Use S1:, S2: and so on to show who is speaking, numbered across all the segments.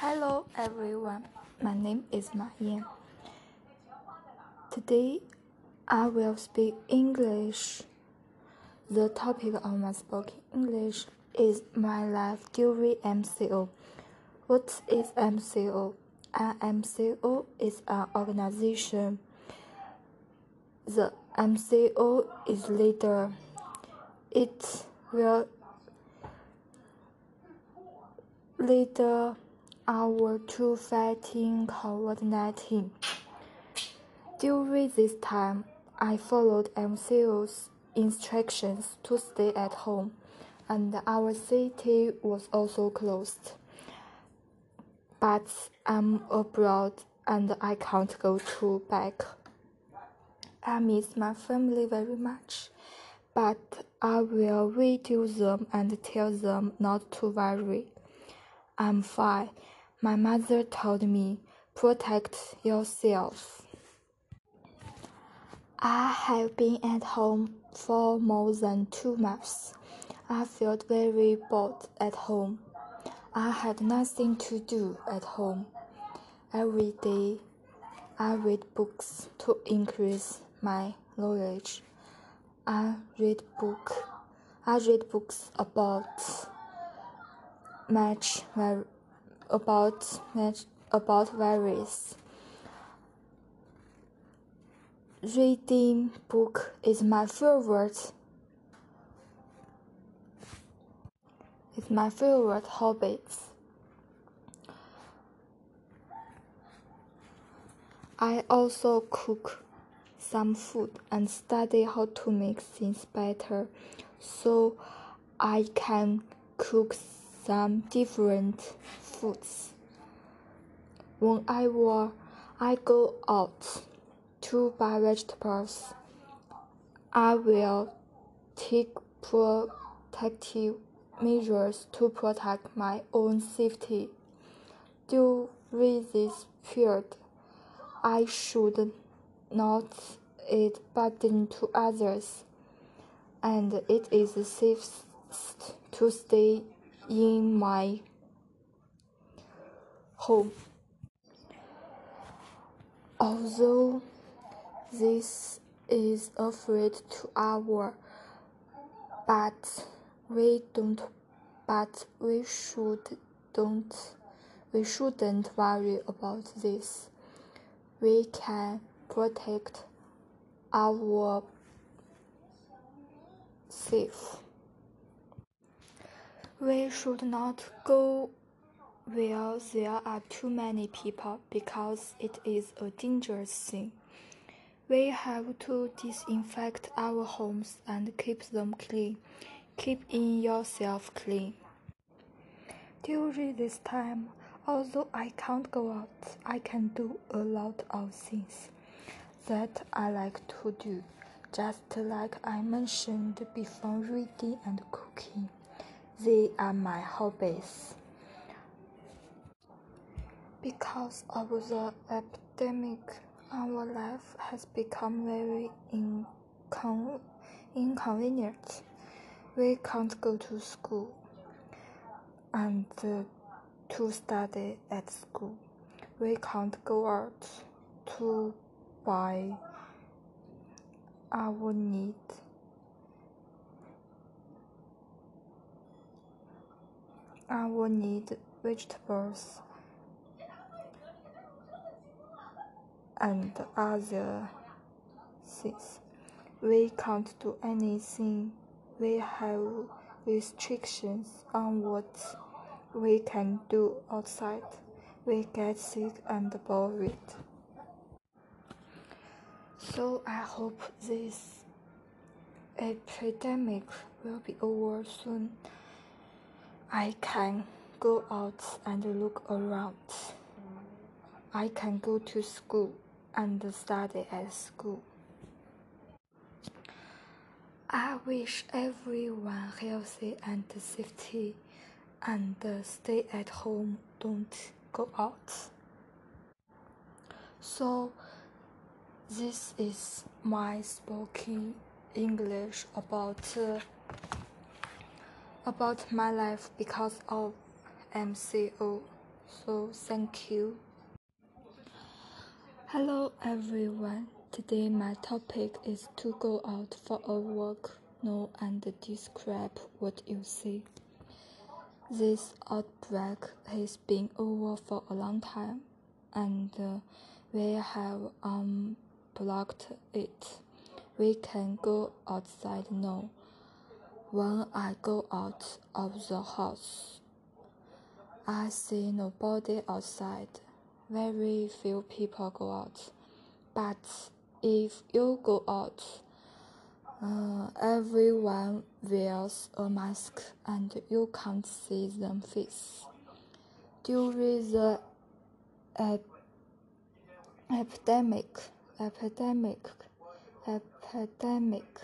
S1: Hello everyone, my name is Ma Yan. Today I will speak English. The topic of my spoken English is my life during MCO. What is MCO? An MCO is an organization. The MCO is leader. It will leader our to fighting COVID-19. During this time, I followed MCO's instructions to stay at home, and our city was also closed. But I'm abroad and I can't go to back. I miss my family very much, but I will video them and tell them not to worry. I'm fine. My mother told me, protect yourself. I have been at home for more than two months. I felt very bored at home. I had nothing to do at home. Every day, I read books to increase my knowledge. I read book. I read books about much about much about various. Reading book is my favorite. It's my favorite hobbies. I also cook some food and study how to make things better so I can cook some different foods. When I war, I go out to buy vegetables. I will take protective measures to protect my own safety. During this period, I should not add burden to others, and it is safest to stay in my home. Although this is afraid to our, but we don't, but we should don't, we shouldn't worry about this. We can protect our safe. We should not go where there are too many people because it is a dangerous thing. We have to disinfect our homes and keep them clean. Keep in yourself clean. During this time, although I can't go out, I can do a lot of things that I like to do, just like I mentioned before reading and cooking. They are my hobbies. Because of the epidemic, our life has become very incon inconvenient. We can't go to school and uh, to study at school. We can't go out to buy our need. I will need vegetables and other things. We can't do anything. We have restrictions on what we can do outside. We get sick and bored. So I hope this epidemic will be over soon. I can go out and look around. I can go to school and study at school. I wish everyone healthy and safety and stay at home, don't go out. So this is my spoken English about uh, about my life because of MCO. So thank you. Hello everyone. Today my topic is to go out for a walk. Know and describe what you see. This outbreak has been over for a long time, and uh, we have unblocked it. We can go outside now. When I go out of the house, I see nobody outside. Very few people go out. But if you go out, uh, everyone wears a mask and you can't see them face. During the ep epidemic, epidemic, epidemic,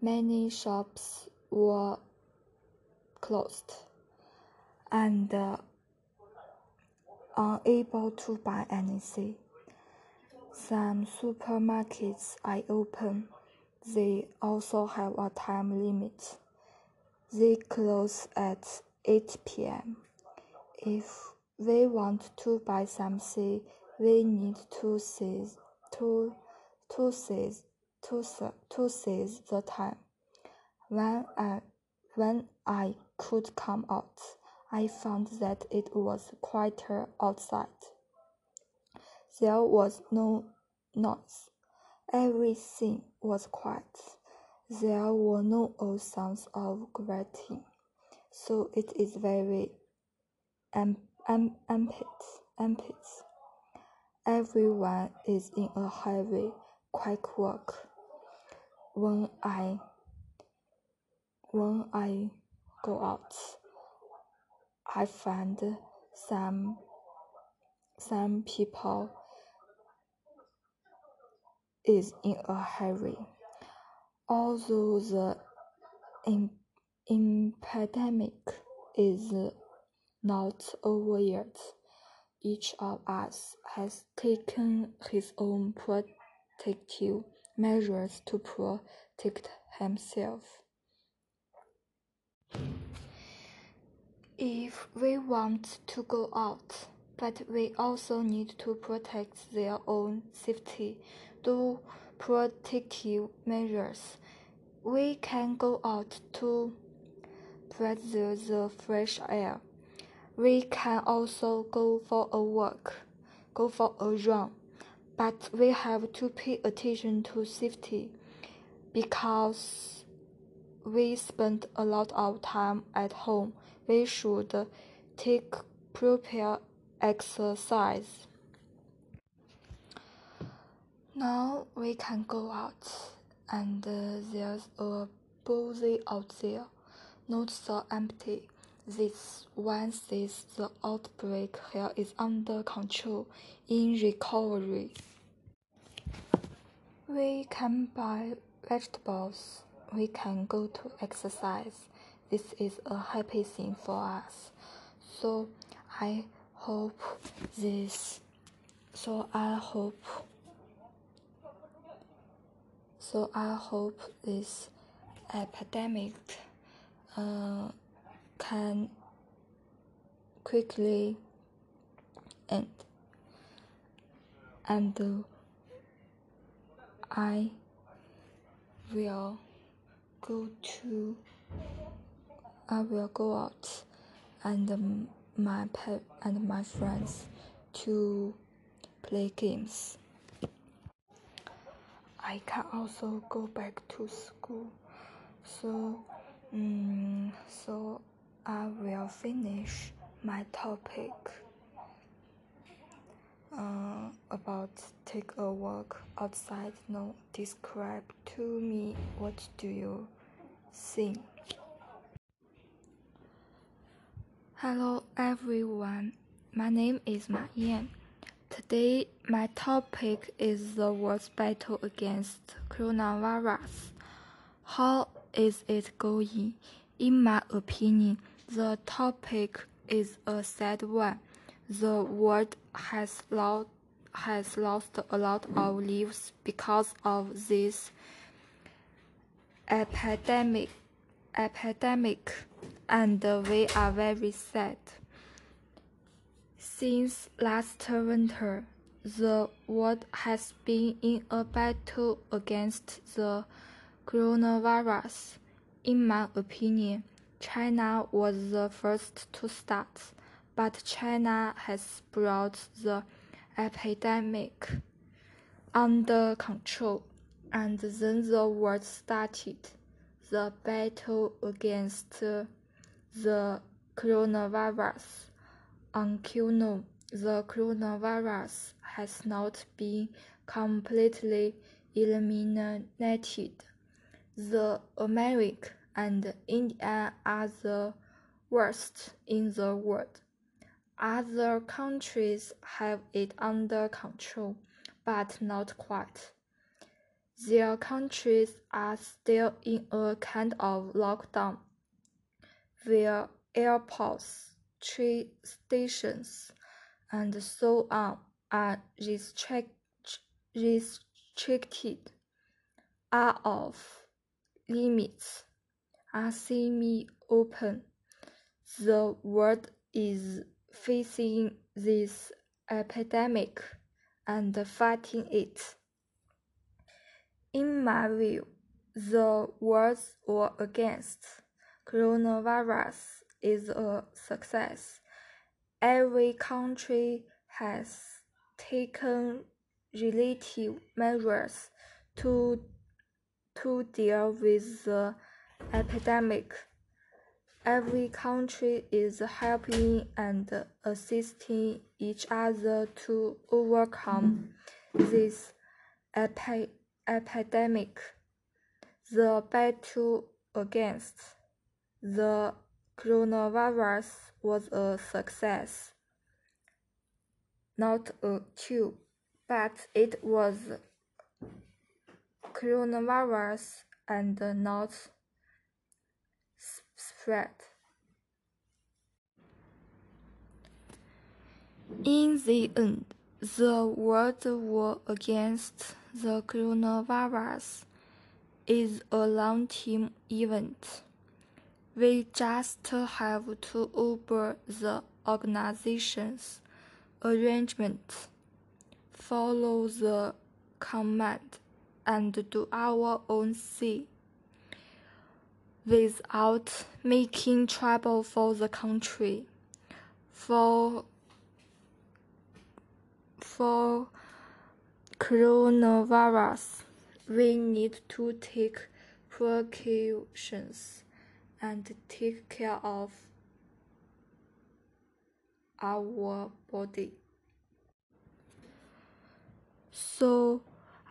S1: many shops were closed and uh, unable to buy anything. Some supermarkets are open. They also have a time limit. They close at 8 p.m. If we want to buy something, we need to see to to see to, to see the time. When I when I could come out, I found that it was quieter outside. There was no noise. Everything was quiet. There were no old sounds of grating. So it is very am, am, empty. Everyone is in a hurry, quick work. When I when I go out, I find some some people is in a hurry. Although the epidemic is not over yet, each of us has taken his own protective measures to protect himself. If we want to go out, but we also need to protect their own safety, do protective measures. We can go out to breathe the fresh air. We can also go for a walk, go for a run, but we have to pay attention to safety because we spend a lot of time at home. We should take proper exercise. Now we can go out, and uh, there's a body out there, not so empty. This one says the outbreak here is under control, in recovery. We can buy vegetables. We can go to exercise. This is a happy thing for us. So I hope this. So I hope so I hope this epidemic uh, can quickly end. And I will go to I will go out and my pet and my friends to play games. I can also go back to school. So, um, so I will finish my topic uh, about take a walk outside. No, describe to me what do you think? Hello everyone, my name is Ma Yan. Today, my topic is the world's battle against coronavirus. How is it going? In my opinion, the topic is a sad one. The world has lost, has lost a lot of lives because of this epidemic, epidemic, and we are very sad. Since last winter, the world has been in a battle against the coronavirus. In my opinion, China was the first to start, but China has brought the epidemic under control, and then the world started the battle against the coronavirus. Until the coronavirus has not been completely eliminated. The America and India are the worst in the world. Other countries have it under control, but not quite. Their countries are still in a kind of lockdown, where airports, train stations, and so on are restrict, restricted, are off limits, are semi-open. The world is facing this epidemic and fighting it. In my view, the world's war against coronavirus is a success. Every country has taken relative measures to, to deal with the epidemic. Every country is helping and assisting each other to overcome mm. this epi epidemic. The battle against the coronavirus was a success. Not a coup, but it was coronavirus and not spread. In the end, the world war against the coronavirus is a long term event. We just have to obey the organization's arrangements, follow the command, and do our own thing without making trouble for the country. For for coronavirus, we need to take precautions and take care of our body. So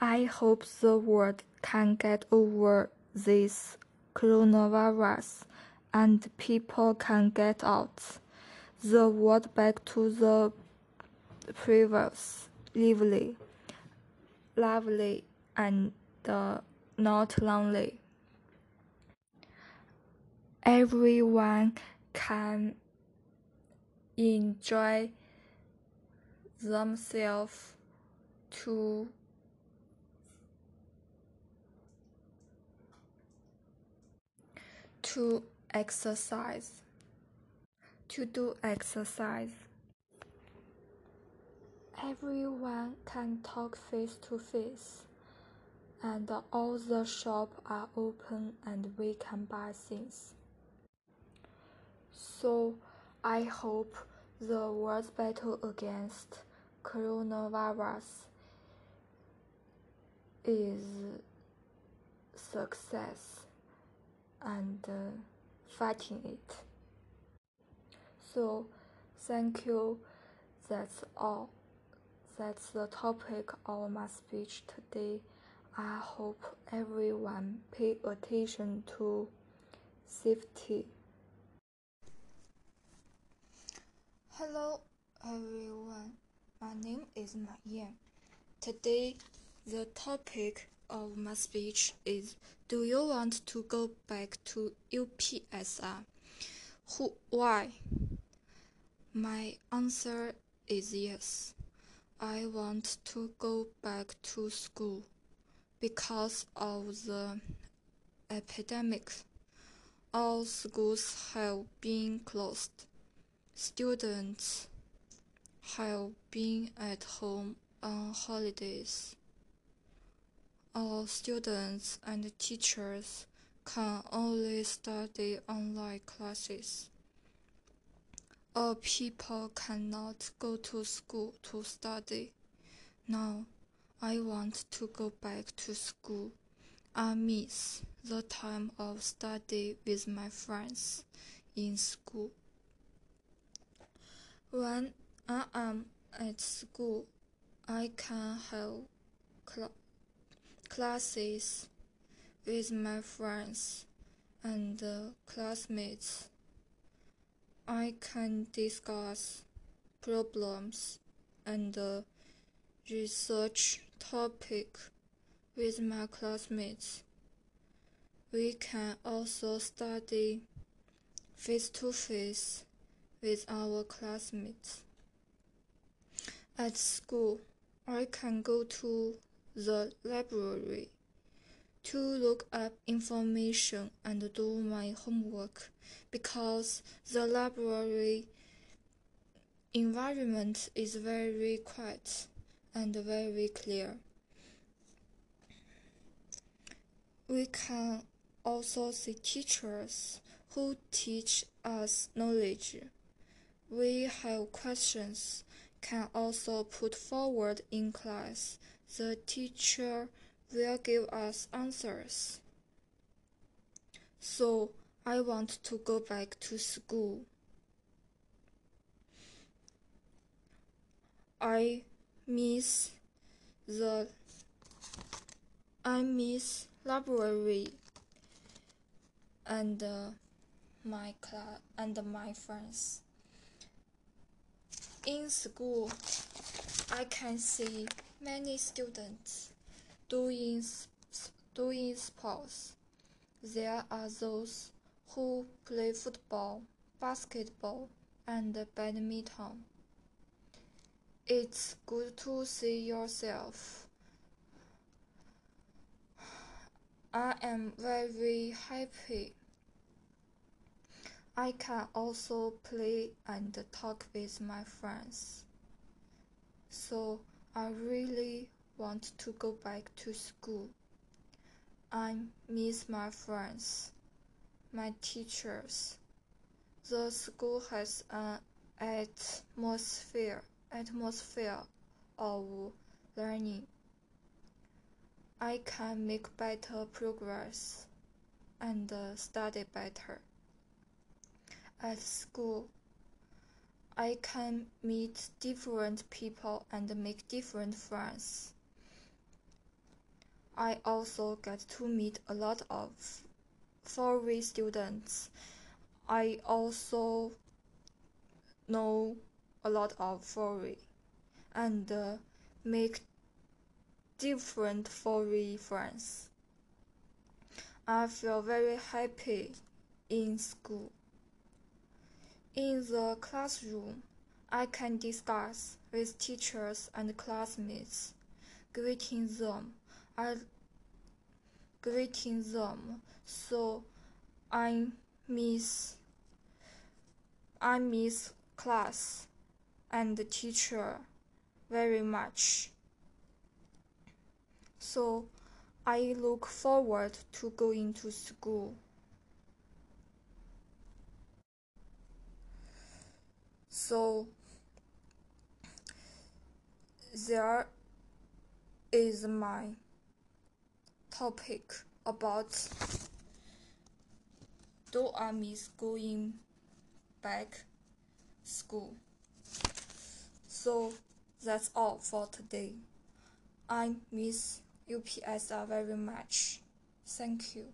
S1: I hope the world can get over this coronavirus and people can get out the world back to the previous lively, lovely, and uh, not lonely. Everyone can enjoy themselves to to exercise to do exercise everyone can talk face to face and all the shops are open and we can buy things so i hope the world's battle against coronavirus is success and uh, fighting it. So, thank you. That's all. That's the topic of my speech today. I hope everyone pay attention to safety. Hello, everyone. My name is Ma Yan. Today, the topic of my speech is Do you want to go back to UPSR? Who, why? My answer is yes. I want to go back to school because of the epidemic. All schools have been closed. Students have been at home on holidays. All students and teachers can only study online classes. All people cannot go to school to study. Now, I want to go back to school. I miss the time of study with my friends in school. When I am at school, I can have cl classes with my friends and uh, classmates. I can discuss problems and research topic with my classmates. We can also study face to face with our classmates. At school, I can go to the library to look up information and do my homework because the library environment is very quiet and very clear. We can also see teachers who teach us knowledge. We have questions can also put forward in class. The teacher will give us answers. So I want to go back to school. I miss the I miss library and uh, my class and my friends. In school, I can see many students doing doing sports. There are those who play football, basketball, and badminton. It's good to see yourself. I am very happy. I can also play and talk with my friends. So I really want to go back to school. I miss my friends, my teachers. The school has an atmosphere atmosphere of learning. I can make better progress and study better. At school, I can meet different people and make different friends. I also get to meet a lot of foreign students. I also know a lot of foreign and uh, make different foreign friends. I feel very happy in school. In the classroom, I can discuss with teachers and classmates, greeting them. I greeting them, so I miss I miss class and the teacher very much. So I look forward to going to school. So there is my topic about do I miss going back school. So that's all for today. I miss UPSR uh, very much. Thank you.